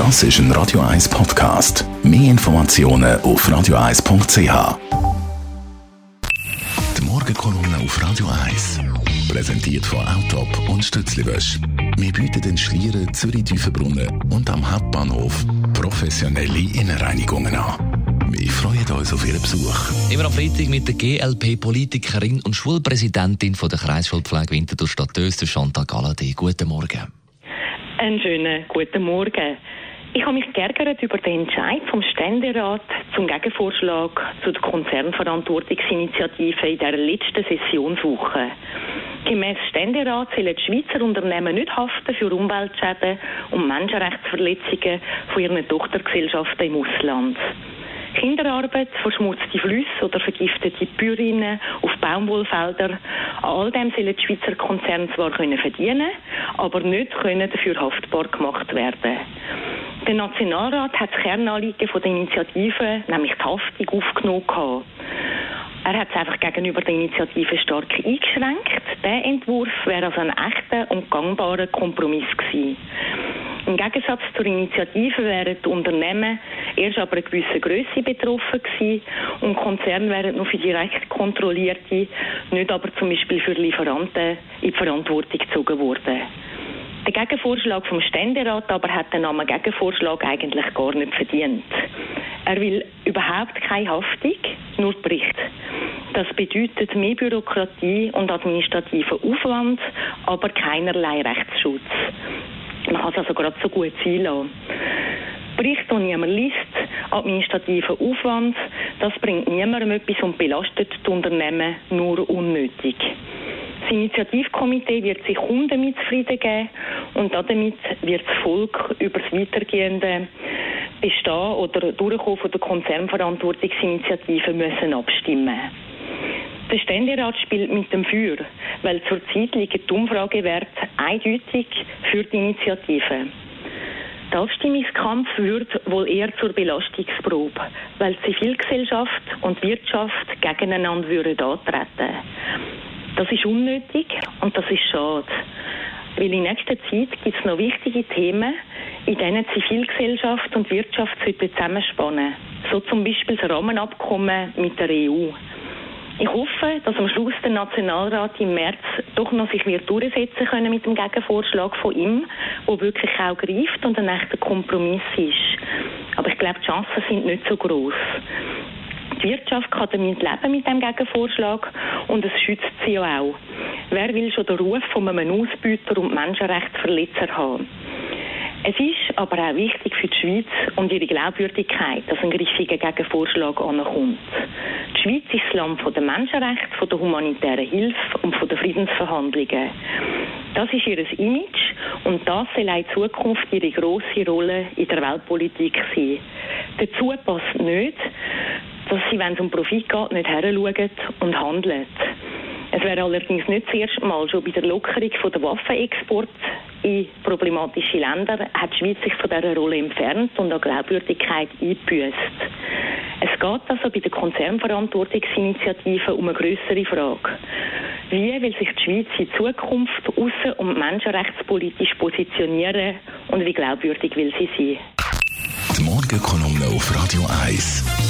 Das ist ein Radio 1 Podcast. Mehr Informationen auf radio1.ch. Die Morgenkolumne auf Radio 1 präsentiert von Autop und Stützliwösch. Wir bieten den Schlieren, Zürich-Tüfenbrunnen und am Hauptbahnhof professionelle Innenreinigungen an. Wir freuen uns auf Ihren Besuch. Immer am Freitag mit der GLP-Politikerin und Schulpräsidentin von der Kreisschulpflege Winterthur Stadt Öster, Chantal Galladay. Guten Morgen. Einen schönen guten Morgen. Ich habe mich geärgert über den Entscheid vom Ständerat zum Gegenvorschlag zu der Konzernverantwortungsinitiative in der letzten Sessionswoche. Gemäss Ständerat sollen die Schweizer Unternehmen nicht haften für Umweltschäden und Menschenrechtsverletzungen von ihren Tochtergesellschaften im Ausland. Kinderarbeit, verschmutzte Flüsse oder vergiftete Pyrinen auf Baumwollfeldern. An all dem sollen die Schweizer Konzerne zwar können verdienen, aber nicht können dafür haftbar gemacht werden. Der Nationalrat hat das Kernanliegen von der Initiative, nämlich die Haftung, aufgenommen. Er hat es einfach gegenüber der Initiative stark eingeschränkt. Der Entwurf wäre also ein echter und gangbarer Kompromiss gewesen. Im Gegensatz zur Initiative wären die Unternehmen erst aber eine gewisse Größe betroffen gewesen und Konzerne wären nur für direkt kontrollierte, nicht aber zum Beispiel für Lieferanten in die Verantwortung gezogen worden. Der Gegenvorschlag vom Ständerat aber hat den Namen Gegenvorschlag eigentlich gar nicht verdient. Er will überhaupt keine Haftung, nur Bericht. Das bedeutet mehr Bürokratie und administrativen Aufwand, aber keinerlei Rechtsschutz. Man kann es also gerade so gut sein. Bericht, den niemand liest, administrativen Aufwand, das bringt niemandem etwas und belastet die Unternehmen nur unnötig. Das Initiativkomitee wird sich kaum damit zufrieden geben und damit wird das Volk über das weitergehende Bestehen oder Durchkommen der Konzernverantwortungsinitiative müssen abstimmen. Der Ständerat spielt mit dem Feuer, weil zurzeit liegen die Umfragewerte eindeutig für die Initiative. Der Abstimmungskampf wird wohl eher zur Belastungsprobe, weil Zivilgesellschaft und Wirtschaft gegeneinander würden antreten. Das ist unnötig und das ist schade. Weil in nächster Zeit gibt es noch wichtige Themen, in denen Zivilgesellschaft und Wirtschaft zusammenspannen So zum Beispiel das Rahmenabkommen mit der EU. Ich hoffe, dass am Schluss der Nationalrat im März doch noch sich wird durchsetzen können mit dem Gegenvorschlag von ihm, wo wirklich auch greift und ein echter Kompromiss ist. Aber ich glaube, die Chancen sind nicht so groß. Die Wirtschaft kann damit leben mit dem Gegenvorschlag und es schützt sie auch. Wer will schon den Ruf von einem Ausbüter und Menschenrechtsverletzer haben? Es ist aber auch wichtig für die Schweiz und ihre Glaubwürdigkeit, dass ein griffiger Gegenvorschlag ankommt. Die Schweiz ist das Land der Menschenrechte, von der humanitären Hilfe und von den Friedensverhandlungen. Das ist ihr Image und das soll auch in Zukunft ihre grosse Rolle in der Weltpolitik sein. Dazu passt nicht, dass sie, wenn es um Profit geht, nicht heranschauen und handeln. Es wäre allerdings nicht das erste Mal, schon bei der Lockerung der Waffenexport in problematische Länder hat die Schweiz sich von dieser Rolle entfernt und an Glaubwürdigkeit eingebüßt. Es geht also bei der Konzernverantwortungsinitiative um eine größere Frage. Wie will sich die Schweiz in Zukunft außen- und menschenrechtspolitisch positionieren und wie glaubwürdig will sie sein? Die Morgenkolumne auf Radio 1.